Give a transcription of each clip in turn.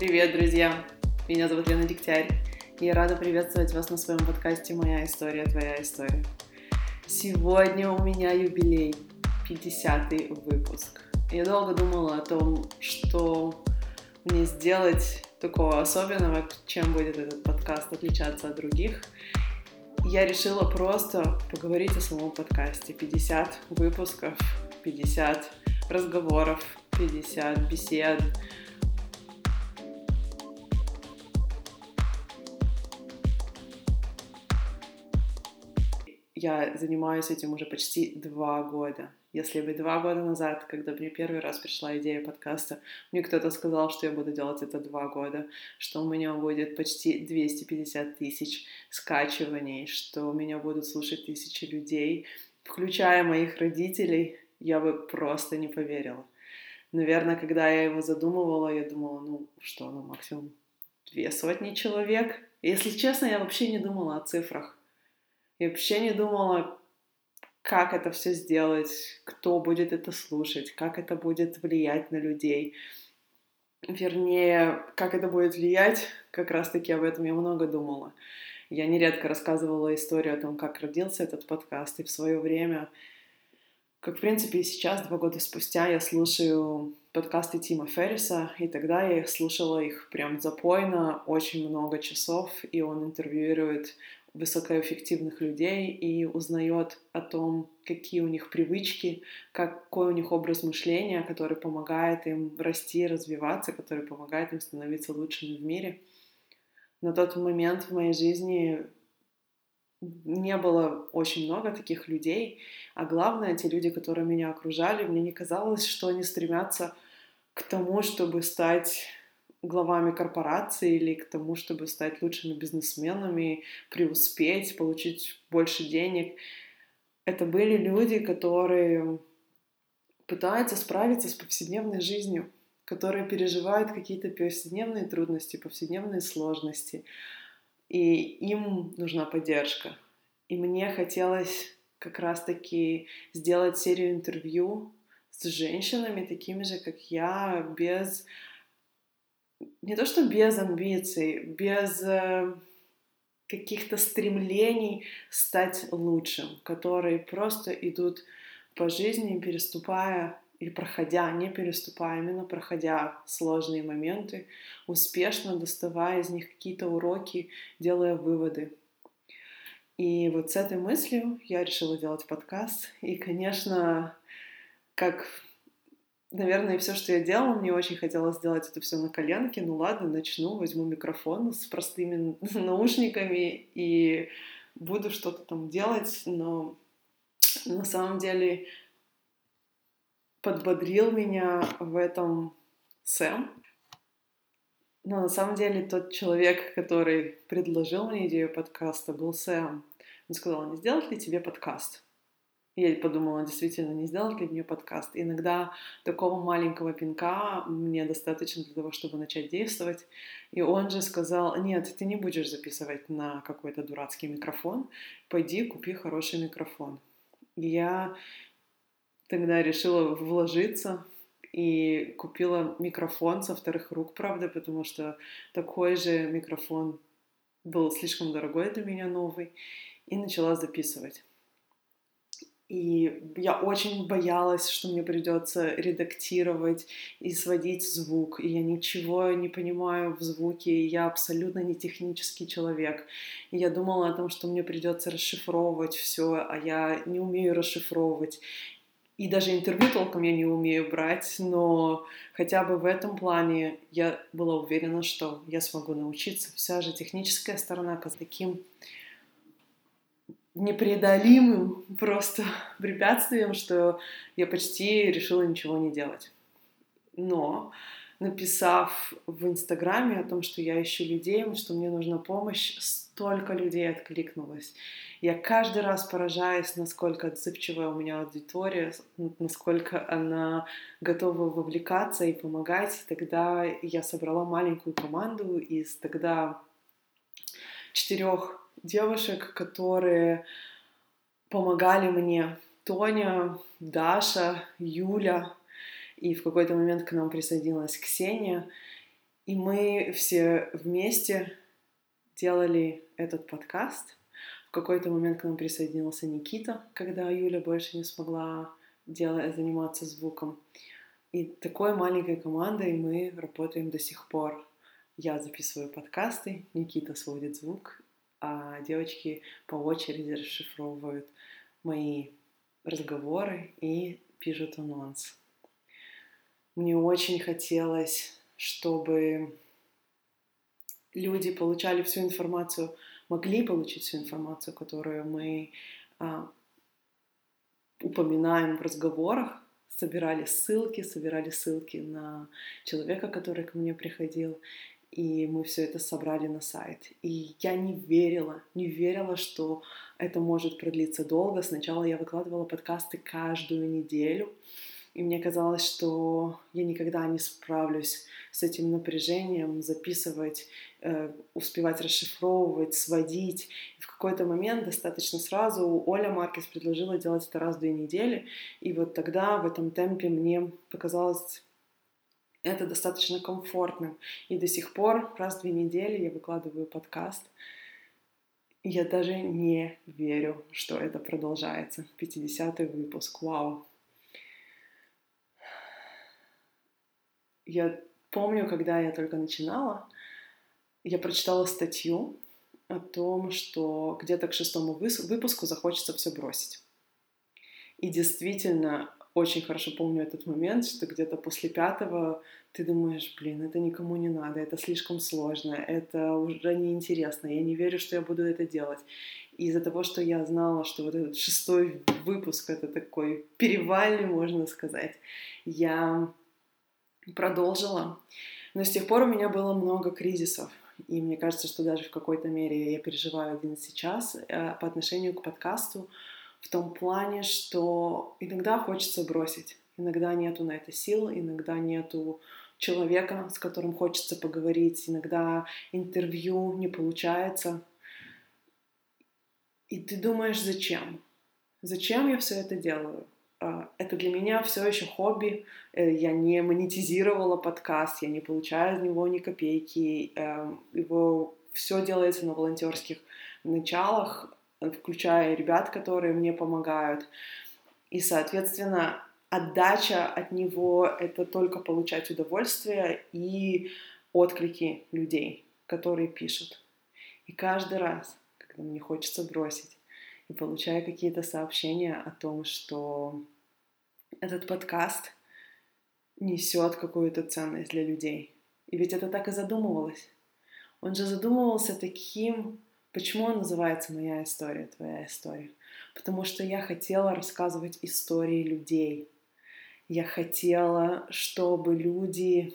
Привет, друзья! Меня зовут Лена Дегтярь, и я рада приветствовать вас на своем подкасте «Моя история, твоя история». Сегодня у меня юбилей, 50-й выпуск. Я долго думала о том, что мне сделать такого особенного, чем будет этот подкаст отличаться от других. Я решила просто поговорить о самом подкасте. 50 выпусков, 50 разговоров, 50 бесед, я занимаюсь этим уже почти два года. Если бы два года назад, когда мне первый раз пришла идея подкаста, мне кто-то сказал, что я буду делать это два года, что у меня будет почти 250 тысяч скачиваний, что меня будут слушать тысячи людей, включая моих родителей, я бы просто не поверила. Наверное, когда я его задумывала, я думала, ну что, ну максимум две сотни человек. Если честно, я вообще не думала о цифрах. Я вообще не думала, как это все сделать, кто будет это слушать, как это будет влиять на людей. Вернее, как это будет влиять, как раз-таки об этом я много думала. Я нередко рассказывала историю о том, как родился этот подкаст, и в свое время, как в принципе и сейчас, два года спустя, я слушаю подкасты Тима Ферриса, и тогда я их слушала их прям запойно, очень много часов, и он интервьюирует высокоэффективных людей и узнает о том, какие у них привычки, какой у них образ мышления, который помогает им расти, развиваться, который помогает им становиться лучшими в мире. На тот момент в моей жизни не было очень много таких людей, а главное, те люди, которые меня окружали, мне не казалось, что они стремятся к тому, чтобы стать главами корпорации или к тому, чтобы стать лучшими бизнесменами, преуспеть, получить больше денег. Это были люди, которые пытаются справиться с повседневной жизнью, которые переживают какие-то повседневные трудности, повседневные сложности, и им нужна поддержка. И мне хотелось как раз-таки сделать серию интервью с женщинами, такими же, как я, без не то что без амбиций, без э, каких-то стремлений стать лучшим, которые просто идут по жизни, переступая или проходя, не переступая, именно проходя сложные моменты, успешно доставая из них какие-то уроки, делая выводы. И вот с этой мыслью я решила делать подкаст. И, конечно, как наверное, все, что я делала, мне очень хотелось сделать это все на коленке. Ну ладно, начну, возьму микрофон с простыми наушниками и буду что-то там делать, но на самом деле подбодрил меня в этом Сэм. Но на самом деле тот человек, который предложил мне идею подкаста, был Сэм. Он сказал, не сделать ли тебе подкаст? Я подумала, действительно, не сделать ли мне подкаст. Иногда такого маленького пинка мне достаточно для того, чтобы начать действовать. И он же сказал, нет, ты не будешь записывать на какой-то дурацкий микрофон, пойди купи хороший микрофон. И я тогда решила вложиться и купила микрофон со вторых рук, правда, потому что такой же микрофон был слишком дорогой для меня новый, и начала записывать. И я очень боялась, что мне придется редактировать и сводить звук. И я ничего не понимаю в звуке, и я абсолютно не технический человек. И я думала о том, что мне придется расшифровывать все, а я не умею расшифровывать. И даже интервью толком я не умею брать, но хотя бы в этом плане я была уверена, что я смогу научиться. Вся же техническая сторона к таким непреодолимым просто препятствием, что я почти решила ничего не делать. Но написав в Инстаграме о том, что я ищу людей, что мне нужна помощь, столько людей откликнулось. Я каждый раз поражаюсь, насколько отзывчивая у меня аудитория, насколько она готова вовлекаться и помогать. Тогда я собрала маленькую команду из тогда четырех девушек, которые помогали мне. Тоня, Даша, Юля, и в какой-то момент к нам присоединилась Ксения. И мы все вместе делали этот подкаст. В какой-то момент к нам присоединился Никита, когда Юля больше не смогла делать, заниматься звуком. И такой маленькой командой мы работаем до сих пор. Я записываю подкасты, Никита сводит звук, а девочки по очереди расшифровывают мои разговоры и пишут анонс. Мне очень хотелось, чтобы люди получали всю информацию, могли получить всю информацию, которую мы а, упоминаем в разговорах, собирали ссылки, собирали ссылки на человека, который ко мне приходил, и мы все это собрали на сайт. И я не верила, не верила, что это может продлиться долго. Сначала я выкладывала подкасты каждую неделю, и мне казалось, что я никогда не справлюсь с этим напряжением, записывать, э, успевать расшифровывать, сводить. И в какой-то момент достаточно сразу Оля Маркес предложила делать это раз в две недели. И вот тогда в этом темпе мне показалось это достаточно комфортным. И до сих пор раз в две недели я выкладываю подкаст. Я даже не верю, что это продолжается. 50-й выпуск. Вау. Я помню, когда я только начинала, я прочитала статью о том, что где-то к шестому выпуску захочется все бросить. И действительно, очень хорошо помню этот момент, что где-то после пятого ты думаешь, блин, это никому не надо, это слишком сложно, это уже неинтересно, я не верю, что я буду это делать. И из-за того, что я знала, что вот этот шестой выпуск, это такой перевальный, можно сказать, я продолжила. Но с тех пор у меня было много кризисов. И мне кажется, что даже в какой-то мере я переживаю один сейчас э, по отношению к подкасту в том плане, что иногда хочется бросить. Иногда нету на это сил, иногда нету человека, с которым хочется поговорить, иногда интервью не получается. И ты думаешь, зачем? Зачем я все это делаю? А, это для меня все еще хобби. Э, я не монетизировала подкаст, я не получаю из него ни копейки. Эм, его все делается на волонтерских началах, включая ребят, которые мне помогают. И, соответственно, отдача от него — это только получать удовольствие и отклики людей, которые пишут. И каждый раз, когда мне хочется бросить, и получаю какие-то сообщения о том, что этот подкаст несет какую-то ценность для людей. И ведь это так и задумывалось. Он же задумывался таким, почему он называется «Моя история, твоя история». Потому что я хотела рассказывать истории людей. Я хотела, чтобы люди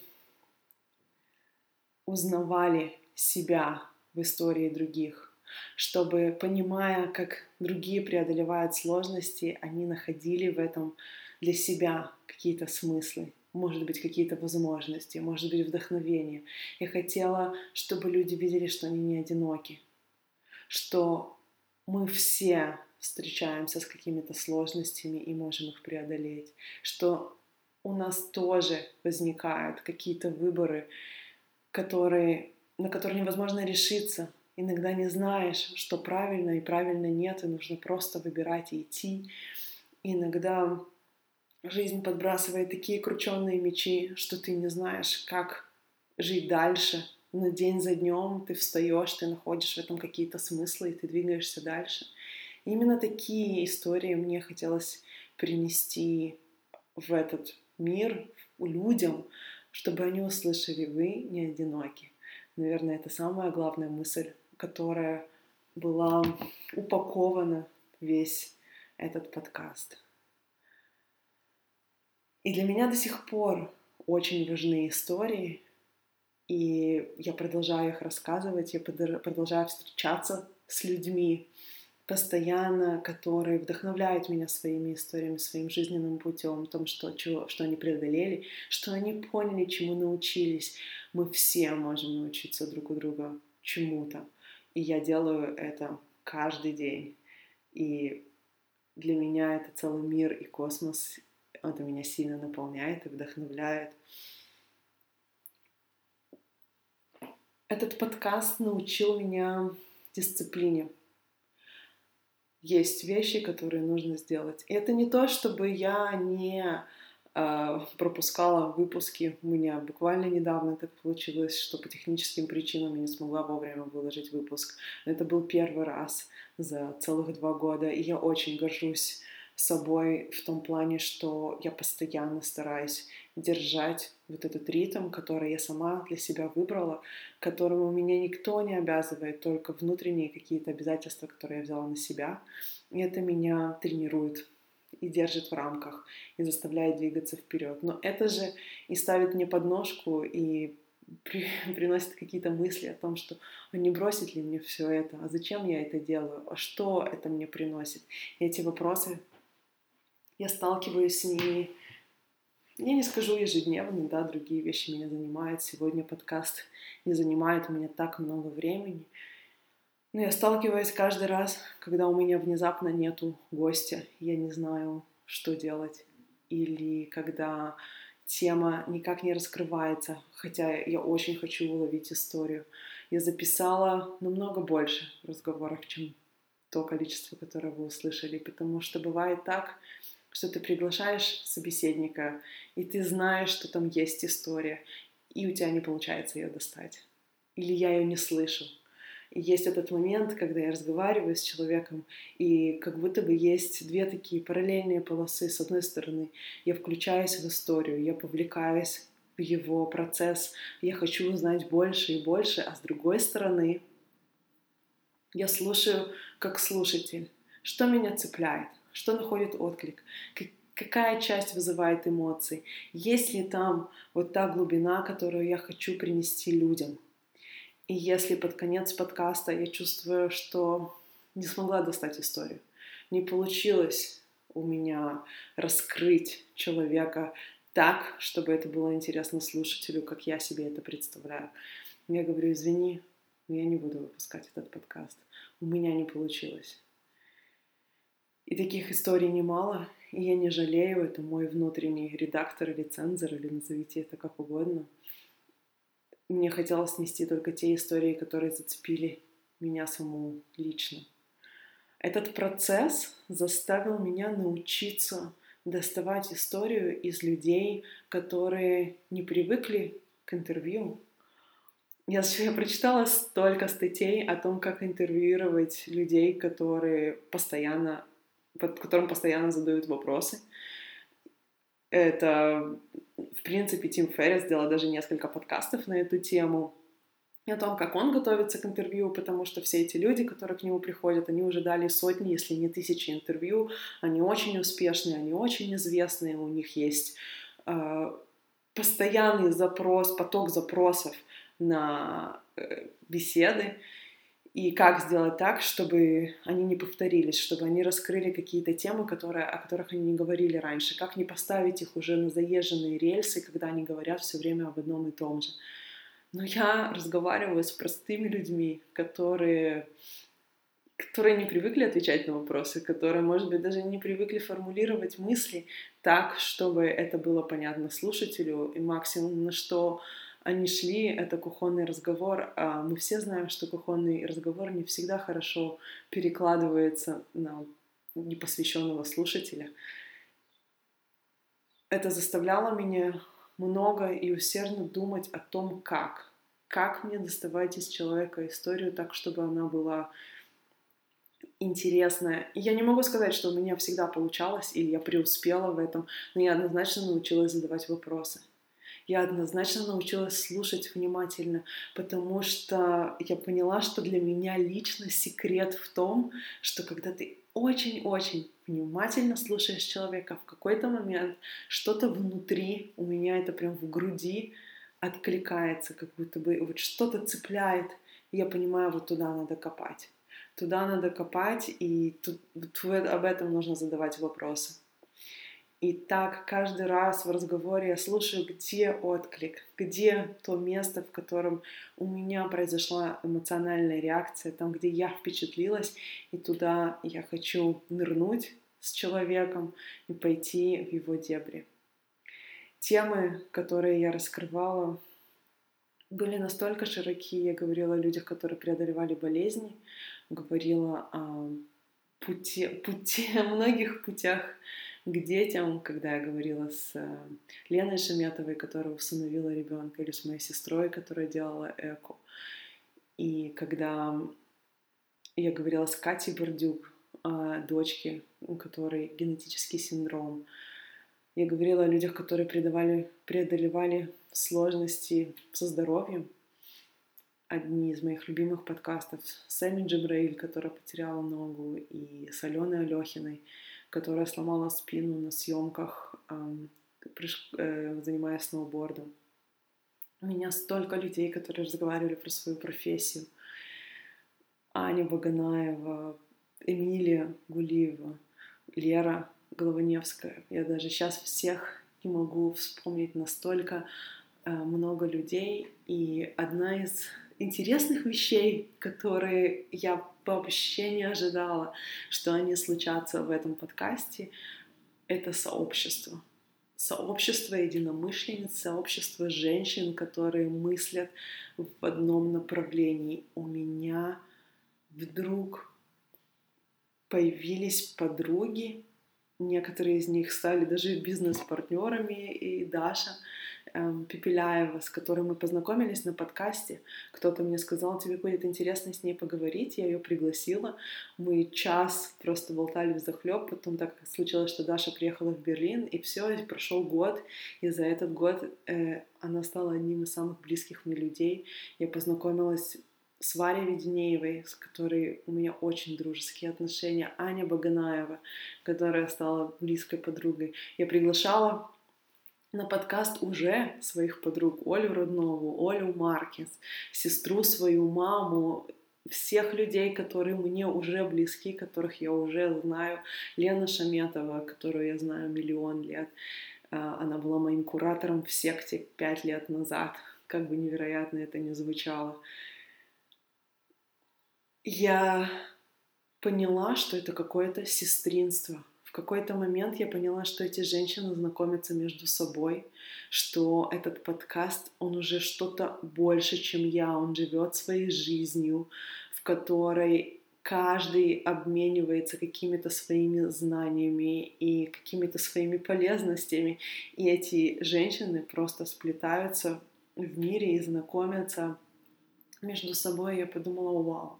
узнавали себя в истории других чтобы, понимая, как другие преодолевают сложности, они находили в этом для себя какие-то смыслы, может быть, какие-то возможности, может быть, вдохновение. Я хотела, чтобы люди видели, что они не одиноки, что мы все встречаемся с какими-то сложностями и можем их преодолеть, что у нас тоже возникают какие-то выборы, которые, на которые невозможно решиться, Иногда не знаешь, что правильно и правильно нет, и нужно просто выбирать и идти. Иногда жизнь подбрасывает такие крученные мечи, что ты не знаешь, как жить дальше. Но день за днем ты встаешь, ты находишь в этом какие-то смыслы, и ты двигаешься дальше. И именно такие истории мне хотелось принести в этот мир людям, чтобы они услышали, вы не одиноки. Наверное, это самая главная мысль которая была упакована весь этот подкаст. И для меня до сих пор очень важны истории, и я продолжаю их рассказывать, я продолжаю встречаться с людьми постоянно, которые вдохновляют меня своими историями, своим жизненным путем, том, что, чего, что они преодолели, что они поняли, чему научились. Мы все можем научиться друг у друга чему-то. И я делаю это каждый день. И для меня это целый мир и космос. Это меня сильно наполняет и вдохновляет. Этот подкаст научил меня дисциплине. Есть вещи, которые нужно сделать. И это не то, чтобы я не э, пропускала выпуски. У меня буквально недавно так получилось, что по техническим причинам я не смогла вовремя выложить выпуск. Но это был первый раз за целых два года, и я очень горжусь собой в том плане, что я постоянно стараюсь держать вот этот ритм, который я сама для себя выбрала, которому меня никто не обязывает, только внутренние какие-то обязательства, которые я взяла на себя. И это меня тренирует и держит в рамках, и заставляет двигаться вперед. Но это же и ставит мне подножку, и при, приносит какие-то мысли о том, что а не бросит ли мне все это, а зачем я это делаю, а что это мне приносит. И эти вопросы я сталкиваюсь с ними, я не скажу ежедневно, да, другие вещи меня занимают. Сегодня подкаст не занимает у меня так много времени. Но я сталкиваюсь каждый раз, когда у меня внезапно нету гостя, я не знаю, что делать. Или когда тема никак не раскрывается, хотя я очень хочу уловить историю. Я записала намного больше разговоров, чем то количество, которое вы услышали, потому что бывает так, что ты приглашаешь собеседника, и ты знаешь, что там есть история, и у тебя не получается ее достать. Или я ее не слышу. И есть этот момент, когда я разговариваю с человеком, и как будто бы есть две такие параллельные полосы. С одной стороны, я включаюсь в историю, я повлекаюсь в его процесс, я хочу узнать больше и больше, а с другой стороны, я слушаю как слушатель, что меня цепляет, что находит отклик, какая часть вызывает эмоции, есть ли там вот та глубина, которую я хочу принести людям. И если под конец подкаста я чувствую, что не смогла достать историю, не получилось у меня раскрыть человека так, чтобы это было интересно слушателю, как я себе это представляю. Я говорю, извини, но я не буду выпускать этот подкаст. У меня не получилось. И таких историй немало, и я не жалею, это мой внутренний редактор или цензор, или назовите это как угодно. Мне хотелось нести только те истории, которые зацепили меня саму лично. Этот процесс заставил меня научиться доставать историю из людей, которые не привыкли к интервью. Я, я прочитала столько статей о том, как интервьюировать людей, которые постоянно под которым постоянно задают вопросы. Это, в принципе, Тим Феррис сделал даже несколько подкастов на эту тему, о том, как он готовится к интервью, потому что все эти люди, которые к нему приходят, они уже дали сотни, если не тысячи интервью, они очень успешные, они очень известные, у них есть э, постоянный запрос, поток запросов на э, беседы, и как сделать так, чтобы они не повторились, чтобы они раскрыли какие-то темы, которые, о которых они не говорили раньше, как не поставить их уже на заезженные рельсы, когда они говорят все время об одном и том же. Но я разговариваю с простыми людьми, которые которые не привыкли отвечать на вопросы, которые, может быть, даже не привыкли формулировать мысли так, чтобы это было понятно слушателю, и максимум на что они шли, это кухонный разговор. А мы все знаем, что кухонный разговор не всегда хорошо перекладывается на непосвященного слушателя. Это заставляло меня много и усердно думать о том, как. Как мне доставать из человека историю так, чтобы она была интересная. И я не могу сказать, что у меня всегда получалось, или я преуспела в этом, но я однозначно научилась задавать вопросы я однозначно научилась слушать внимательно, потому что я поняла, что для меня лично секрет в том, что когда ты очень-очень внимательно слушаешь человека, в какой-то момент что-то внутри, у меня это прям в груди откликается, как будто бы вот что-то цепляет, и я понимаю, вот туда надо копать. Туда надо копать, и тут, об этом нужно задавать вопросы. И так каждый раз в разговоре я слушаю, где отклик, где то место, в котором у меня произошла эмоциональная реакция, там, где я впечатлилась, и туда я хочу нырнуть с человеком и пойти в его дебри. Темы, которые я раскрывала, были настолько широки. Я говорила о людях, которые преодолевали болезни, говорила о пути, пути, о многих путях к детям, когда я говорила с э, Леной Шеметовой, которая усыновила ребенка, или с моей сестрой, которая делала эко. И когда я говорила с Катей Бордюк, дочке, у которой генетический синдром. Я говорила о людях, которые преодолевали, преодолевали сложности со здоровьем. Одни из моих любимых подкастов с Эми Джабраиль, которая потеряла ногу, и с Аленой Алехиной, которая сломала спину на съемках, э, занимаясь сноубордом. У меня столько людей, которые разговаривали про свою профессию. Аня Баганаева, Эмилия Гулиева, Лера Голованевская. Я даже сейчас всех не могу вспомнить настолько э, много людей. И одна из интересных вещей, которые я вообще не ожидала, что они случатся в этом подкасте, это сообщество. Сообщество единомышленниц, сообщество женщин, которые мыслят в одном направлении. У меня вдруг появились подруги, некоторые из них стали даже бизнес-партнерами, и Даша Пепеляева, с которой мы познакомились на подкасте. Кто-то мне сказал, тебе будет интересно с ней поговорить, я ее пригласила. Мы час просто болтали в захлеб, потом так случилось, что Даша приехала в Берлин, и все, и прошел год, и за этот год э, она стала одним из самых близких мне людей. Я познакомилась с Варей Веденеевой, с которой у меня очень дружеские отношения, Аня Баганаева, которая стала близкой подругой. Я приглашала на подкаст уже своих подруг, Олю Роднову, Олю Маркес, сестру свою, маму, всех людей, которые мне уже близки, которых я уже знаю. Лена Шаметова, которую я знаю миллион лет. А, она была моим куратором в секте пять лет назад. Как бы невероятно это ни звучало я поняла, что это какое-то сестринство. Какой-то момент я поняла, что эти женщины знакомятся между собой, что этот подкаст, он уже что-то больше, чем я, он живет своей жизнью, в которой каждый обменивается какими-то своими знаниями и какими-то своими полезностями, и эти женщины просто сплетаются в мире и знакомятся между собой. Я подумала, вау,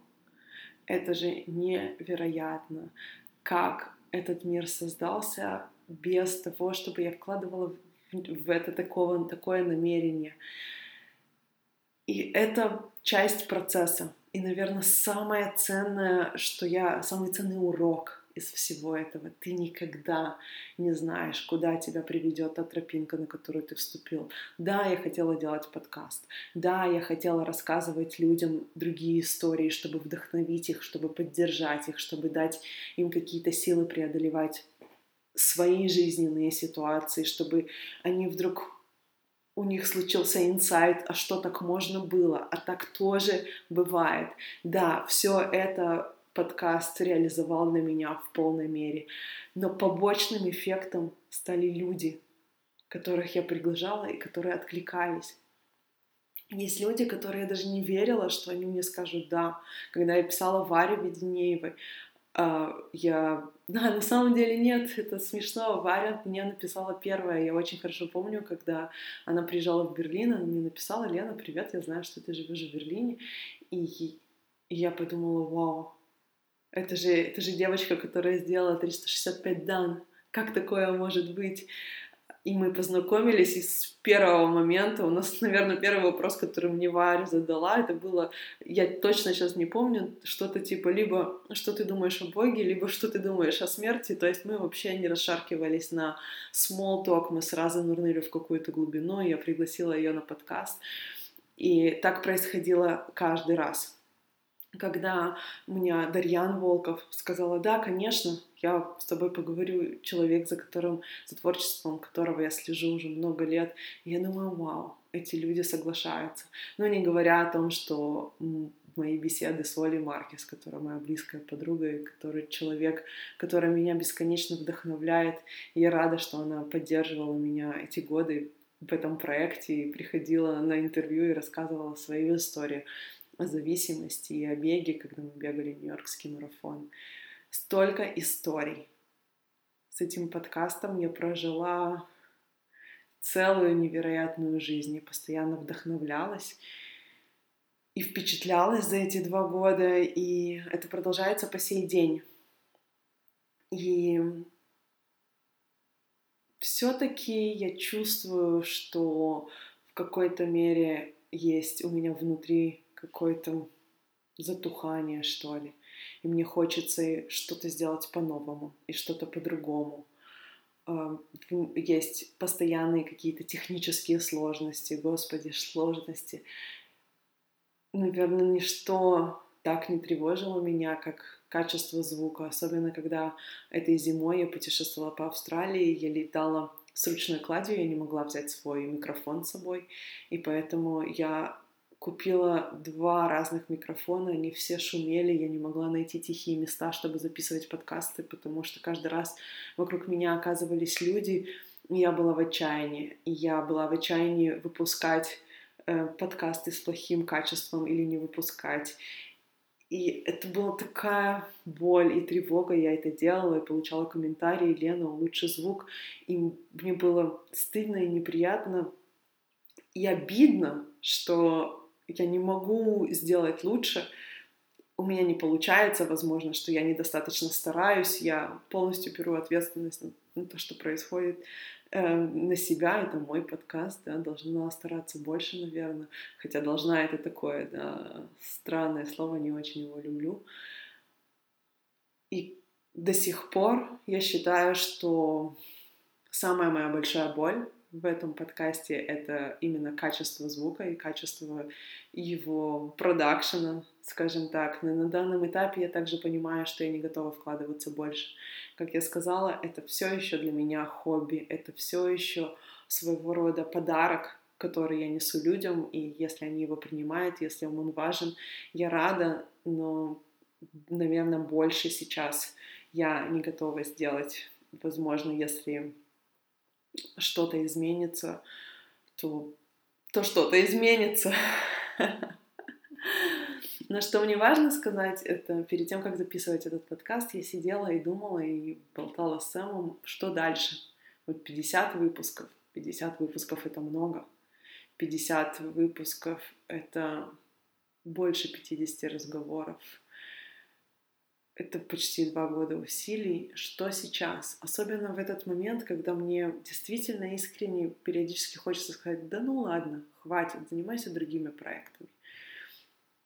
это же невероятно, как этот мир создался без того, чтобы я вкладывала в это такого, такое намерение. И это часть процесса. И, наверное, самое ценное, что я, самый ценный урок из всего этого. Ты никогда не знаешь, куда тебя приведет та тропинка, на которую ты вступил. Да, я хотела делать подкаст. Да, я хотела рассказывать людям другие истории, чтобы вдохновить их, чтобы поддержать их, чтобы дать им какие-то силы преодолевать свои жизненные ситуации, чтобы они вдруг у них случился инсайт, а что так можно было, а так тоже бывает. Да, все это подкаст реализовал на меня в полной мере. Но побочным эффектом стали люди, которых я приглашала и которые откликались. Есть люди, которые я даже не верила, что они мне скажут «да». Когда я писала Варе Веденеевой, а, я... Да, на самом деле нет, это смешно. Варя мне написала первая. Я очень хорошо помню, когда она приезжала в Берлин, она мне написала, Лена, привет, я знаю, что ты живешь в Берлине. И я подумала, вау, это же, это же девочка, которая сделала 365 дан. Как такое может быть? И мы познакомились, и с первого момента у нас, наверное, первый вопрос, который мне Варя задала, это было, я точно сейчас не помню, что-то типа либо что ты думаешь о Боге, либо что ты думаешь о смерти. То есть мы вообще не расшаркивались на small talk, мы сразу нырнули в какую-то глубину, я пригласила ее на подкаст. И так происходило каждый раз когда мне Дарьян Волков сказала, да, конечно, я с тобой поговорю, человек, за которым, за творчеством которого я слежу уже много лет. Я думаю, вау, эти люди соглашаются. Но не говоря о том, что мои беседы с Олей Маркес, которая моя близкая подруга, и который человек, который меня бесконечно вдохновляет. И я рада, что она поддерживала меня эти годы, в этом проекте и приходила на интервью и рассказывала свою историю о зависимости и о беге, когда мы бегали Нью-Йоркский марафон. Столько историй. С этим подкастом я прожила целую невероятную жизнь. Я постоянно вдохновлялась и впечатлялась за эти два года, и это продолжается по сей день. И все-таки я чувствую, что в какой-то мере есть у меня внутри какое-то затухание, что ли. И мне хочется что-то сделать по-новому и что-то по-другому. Есть постоянные какие-то технические сложности, господи, сложности. Наверное, ничто так не тревожило меня, как качество звука, особенно когда этой зимой я путешествовала по Австралии, я летала с ручной кладью, я не могла взять свой микрофон с собой, и поэтому я купила два разных микрофона, они все шумели, я не могла найти тихие места, чтобы записывать подкасты, потому что каждый раз вокруг меня оказывались люди, и я была в отчаянии, и я была в отчаянии выпускать э, подкасты с плохим качеством или не выпускать. И это была такая боль и тревога, я это делала, и получала комментарии, Лена, лучший звук, и мне было стыдно и неприятно, и обидно, что я не могу сделать лучше, у меня не получается, возможно, что я недостаточно стараюсь, я полностью беру ответственность на то, что происходит э, на себя, это мой подкаст, да, должна стараться больше, наверное, хотя должна это такое, да, странное слово, не очень его люблю. И до сих пор я считаю, что самая моя большая боль в этом подкасте это именно качество звука и качество его продакшена, скажем так. Но на данном этапе я также понимаю, что я не готова вкладываться больше. Как я сказала, это все еще для меня хобби, это все еще своего рода подарок, который я несу людям, и если они его принимают, если он важен, я рада, но, наверное, больше сейчас я не готова сделать. Возможно, если что-то изменится, то, то что-то изменится. Но что мне важно сказать, это перед тем, как записывать этот подкаст, я сидела и думала и болтала с Сэмом, что дальше. Вот 50 выпусков. 50 выпусков — это много. 50 выпусков — это больше 50 разговоров это почти два года усилий. Что сейчас? Особенно в этот момент, когда мне действительно искренне периодически хочется сказать, да ну ладно, хватит, занимайся другими проектами.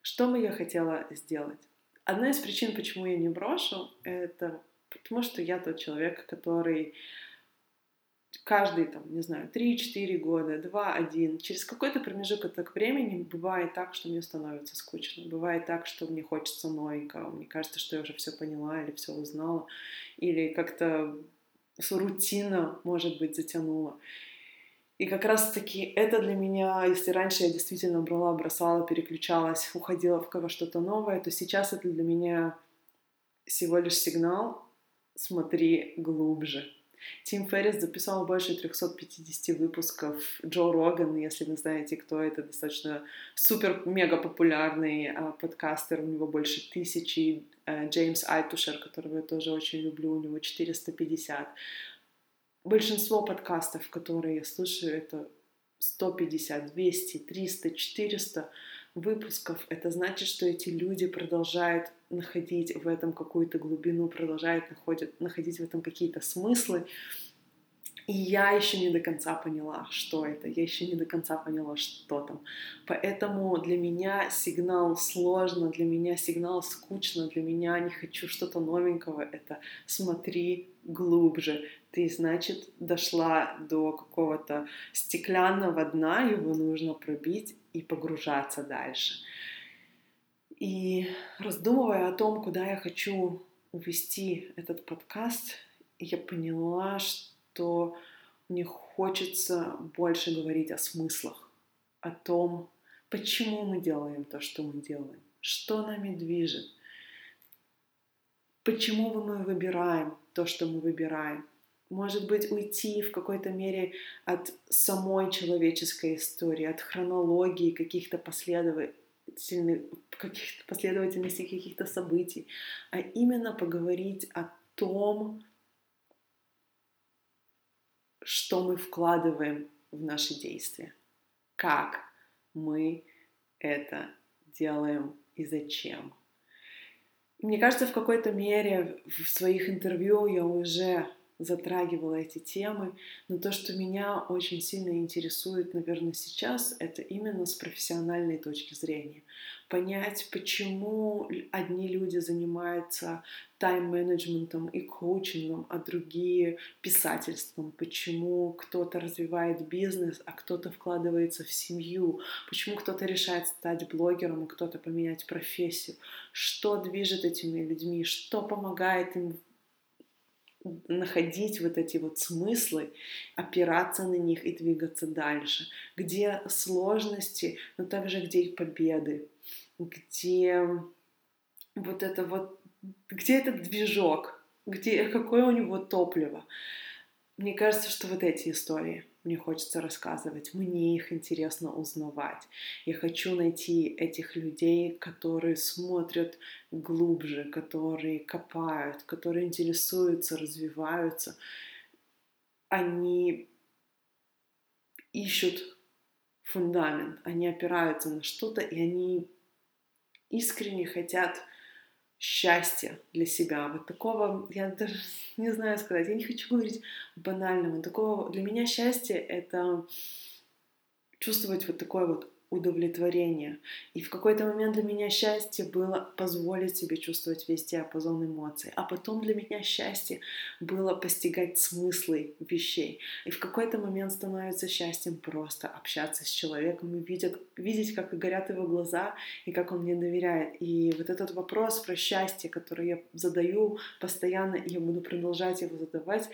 Что бы я хотела сделать? Одна из причин, почему я не брошу, это потому что я тот человек, который каждый, там, не знаю, 3-4 года, 2-1, через какой-то промежуток времени бывает так, что мне становится скучно, бывает так, что мне хочется новенького, мне кажется, что я уже все поняла или все узнала, или как-то рутина, может быть, затянула. И как раз-таки это для меня, если раньше я действительно брала, бросала, переключалась, уходила в кого что-то новое, то сейчас это для меня всего лишь сигнал «смотри глубже», Тим Феррис записал больше 350 выпусков. Джо Роган, если вы знаете, кто это, достаточно супер-мега популярный а, подкастер, у него больше тысячи. А, Джеймс Айтушер, которого я тоже очень люблю, у него 450. Большинство подкастов, которые я слушаю, это 150, 200, 300, 400 выпусков, это значит, что эти люди продолжают находить в этом какую-то глубину, продолжают находят, находить в этом какие-то смыслы. И я еще не до конца поняла, что это, я еще не до конца поняла, что там. Поэтому для меня сигнал сложно, для меня сигнал скучно, для меня не хочу что-то новенького. Это смотри глубже. Ты, значит, дошла до какого-то стеклянного дна, его нужно пробить и погружаться дальше. И раздумывая о том, куда я хочу увести этот подкаст, я поняла, что мне хочется больше говорить о смыслах, о том, почему мы делаем то, что мы делаем, что нами движет, почему мы выбираем то, что мы выбираем, может быть, уйти в какой-то мере от самой человеческой истории, от хронологии каких-то последовательных, каких-то последовательностей каких-то событий, а именно поговорить о том, что мы вкладываем в наши действия, как мы это делаем и зачем. Мне кажется, в какой-то мере в своих интервью я уже затрагивала эти темы, но то, что меня очень сильно интересует, наверное, сейчас, это именно с профессиональной точки зрения. Понять, почему одни люди занимаются тайм-менеджментом и коучингом, а другие писательством, почему кто-то развивает бизнес, а кто-то вкладывается в семью, почему кто-то решает стать блогером, а кто-то поменять профессию, что движет этими людьми, что помогает им находить вот эти вот смыслы, опираться на них и двигаться дальше. Где сложности, но также где и победы, где вот это вот, где этот движок, где, какое у него топливо. Мне кажется, что вот эти истории мне хочется рассказывать, мне их интересно узнавать. Я хочу найти этих людей, которые смотрят глубже, которые копают, которые интересуются, развиваются. Они ищут фундамент, они опираются на что-то, и они искренне хотят счастья для себя. Вот такого, я даже не знаю сказать, я не хочу говорить банального. Такого для меня счастье — это чувствовать вот такое вот удовлетворение. И в какой-то момент для меня счастье было позволить себе чувствовать весь диапазон эмоций. А потом для меня счастье было постигать смыслы вещей. И в какой-то момент становится счастьем просто общаться с человеком и видеть, видеть, как горят его глаза и как он мне доверяет. И вот этот вопрос про счастье, который я задаю постоянно, и я буду продолжать его задавать,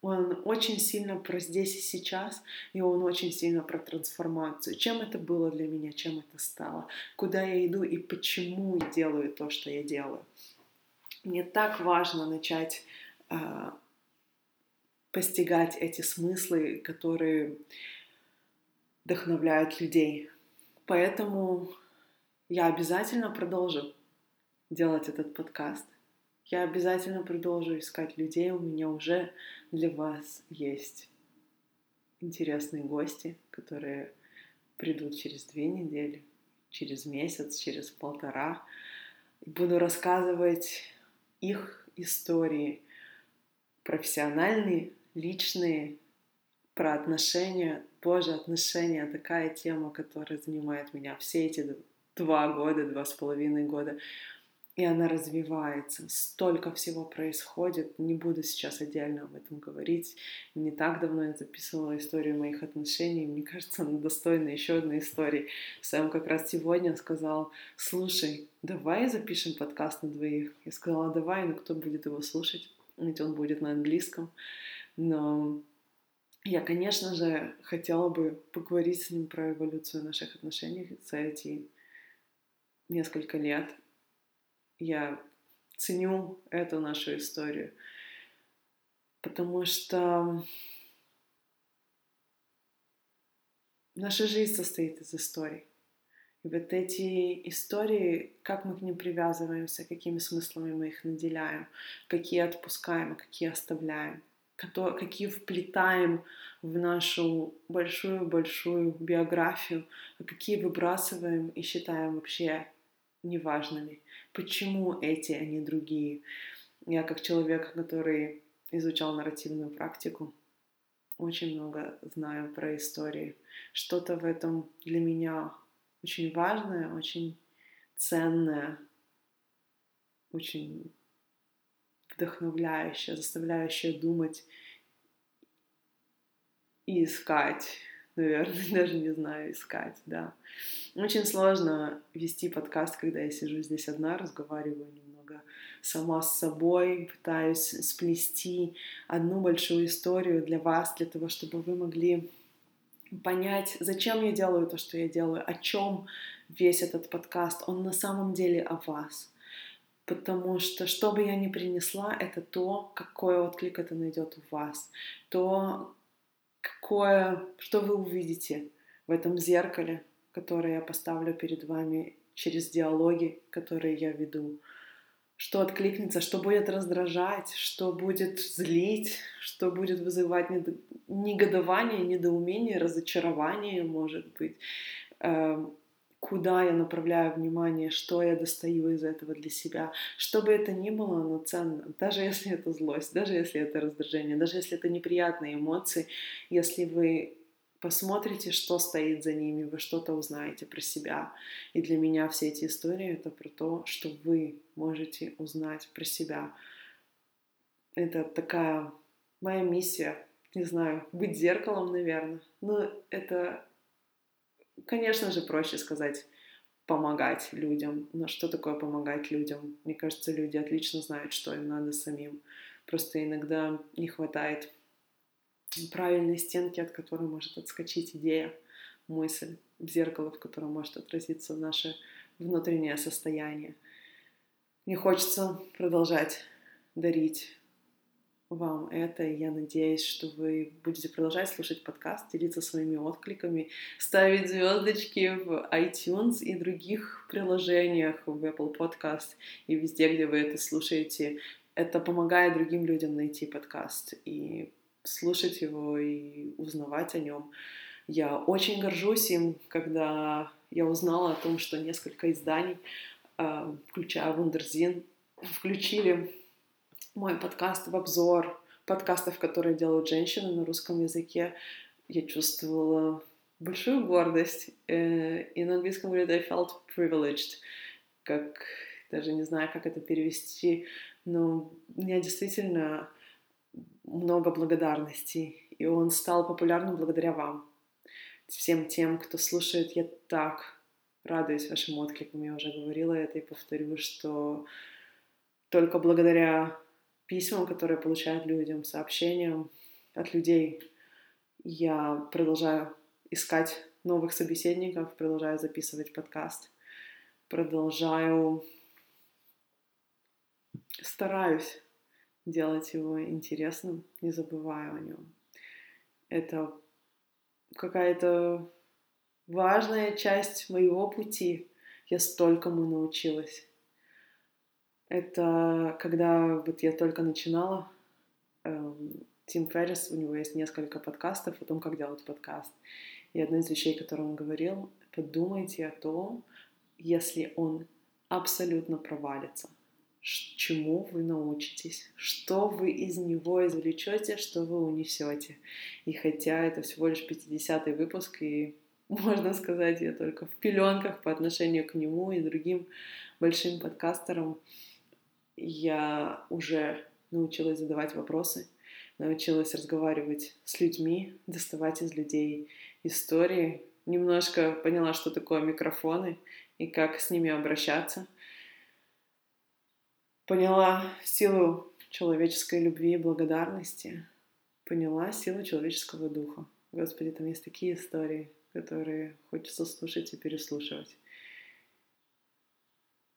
он очень сильно про здесь и сейчас, и он очень сильно про трансформацию. Чем это было для меня, чем это стало, куда я иду и почему я делаю то, что я делаю. Мне так важно начать э, постигать эти смыслы, которые вдохновляют людей. Поэтому я обязательно продолжу делать этот подкаст. Я обязательно продолжу искать людей. У меня уже для вас есть интересные гости, которые придут через две недели, через месяц, через полтора. Буду рассказывать их истории, профессиональные, личные, про отношения. Боже, отношения — такая тема, которая занимает меня все эти два года, два с половиной года и она развивается. Столько всего происходит. Не буду сейчас отдельно об этом говорить. Не так давно я записывала историю моих отношений. Мне кажется, она достойна еще одной истории. Сэм как раз сегодня сказал, слушай, давай запишем подкаст на двоих. Я сказала, давай, но кто будет его слушать? Ведь он будет на английском. Но я, конечно же, хотела бы поговорить с ним про эволюцию наших отношений за эти несколько лет я ценю эту нашу историю, потому что наша жизнь состоит из историй. И вот эти истории, как мы к ним привязываемся, какими смыслами мы их наделяем, какие отпускаем, а какие оставляем, какие вплетаем в нашу большую-большую биографию, а какие выбрасываем и считаем вообще неважными. Почему эти, а не другие? Я как человек, который изучал нарративную практику, очень много знаю про истории. Что-то в этом для меня очень важное, очень ценное, очень вдохновляющее, заставляющее думать и искать наверное, даже не знаю, искать, да. Очень сложно вести подкаст, когда я сижу здесь одна, разговариваю немного сама с собой, пытаюсь сплести одну большую историю для вас, для того, чтобы вы могли понять, зачем я делаю то, что я делаю, о чем весь этот подкаст, он на самом деле о вас. потому что что бы я ни принесла, это то, какой отклик это найдет у вас, то, какое, что вы увидите в этом зеркале, которое я поставлю перед вами через диалоги, которые я веду, что откликнется, что будет раздражать, что будет злить, что будет вызывать негодование, недоумение, разочарование, может быть, эм, куда я направляю внимание, что я достаю из этого для себя. Что бы это ни было, оно ценно. Даже если это злость, даже если это раздражение, даже если это неприятные эмоции, если вы посмотрите, что стоит за ними, вы что-то узнаете про себя. И для меня все эти истории — это про то, что вы можете узнать про себя. Это такая моя миссия, не знаю, быть зеркалом, наверное. Но это Конечно же, проще сказать помогать людям. Но что такое помогать людям? Мне кажется, люди отлично знают, что им надо самим. Просто иногда не хватает правильной стенки, от которой может отскочить идея, мысль, зеркало, в котором может отразиться наше внутреннее состояние. Мне хочется продолжать дарить вам это, и я надеюсь, что вы будете продолжать слушать подкаст, делиться своими откликами, ставить звездочки в iTunes и других приложениях, в Apple Podcast и везде, где вы это слушаете. Это помогает другим людям найти подкаст и слушать его и узнавать о нем. Я очень горжусь им, когда я узнала о том, что несколько изданий, а, включая Вундерзин, включили мой подкаст в обзор подкастов, которые делают женщины на русском языке, я чувствовала большую гордость. Э, и на английском говорят I felt privileged, как даже не знаю, как это перевести, но у меня действительно много благодарностей, и он стал популярным благодаря вам. Всем тем, кто слушает, я так радуюсь вашим откликам. Я уже говорила это и повторю, что только благодаря письмам, которые получают людям, сообщениям от людей. Я продолжаю искать новых собеседников, продолжаю записывать подкаст, продолжаю, стараюсь делать его интересным, не забываю о нем. Это какая-то важная часть моего пути. Я столькому научилась. Это когда вот я только начинала, эм, Тим Феррис, у него есть несколько подкастов о том, как делать подкаст. И одна из вещей, которую он говорил, подумайте о том, если он абсолютно провалится, чему вы научитесь, что вы из него извлечете, что вы унесете. И хотя это всего лишь 50-й выпуск, и можно сказать, я только в пеленках по отношению к нему и другим большим подкастерам, я уже научилась задавать вопросы, научилась разговаривать с людьми, доставать из людей истории, немножко поняла, что такое микрофоны и как с ними обращаться. Поняла силу человеческой любви и благодарности, поняла силу человеческого духа. Господи, там есть такие истории, которые хочется слушать и переслушивать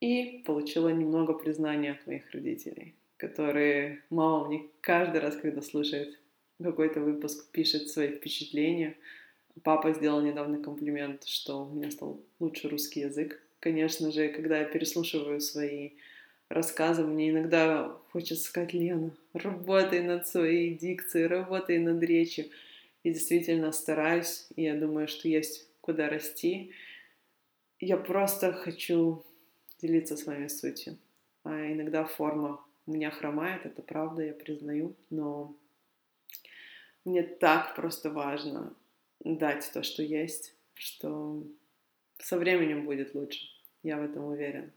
и получила немного признания от моих родителей, которые мама мне каждый раз, когда слушает какой-то выпуск, пишет свои впечатления. Папа сделал недавно комплимент, что у меня стал лучше русский язык. Конечно же, когда я переслушиваю свои рассказы, мне иногда хочется сказать, Лена, работай над своей дикцией, работай над речью. И действительно стараюсь, и я думаю, что есть куда расти. Я просто хочу делиться с вами сутью. А иногда форма у меня хромает, это правда, я признаю, но мне так просто важно дать то, что есть, что со временем будет лучше. Я в этом уверен.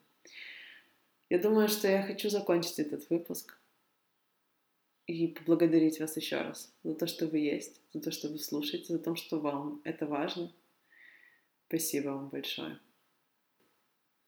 Я думаю, что я хочу закончить этот выпуск и поблагодарить вас еще раз за то, что вы есть, за то, что вы слушаете, за то, что вам это важно. Спасибо вам большое.